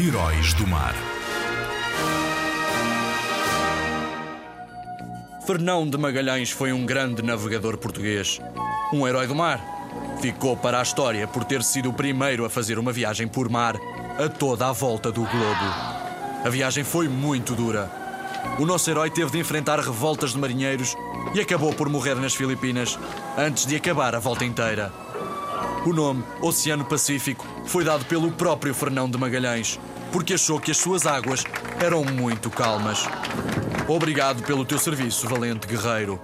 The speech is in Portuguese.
Heróis do Mar. Fernão de Magalhães foi um grande navegador português, um herói do mar. Ficou para a história por ter sido o primeiro a fazer uma viagem por mar a toda a volta do globo. A viagem foi muito dura. O nosso herói teve de enfrentar revoltas de marinheiros e acabou por morrer nas Filipinas antes de acabar a volta inteira. O nome Oceano Pacífico foi dado pelo próprio Fernão de Magalhães, porque achou que as suas águas eram muito calmas. Obrigado pelo teu serviço, valente guerreiro.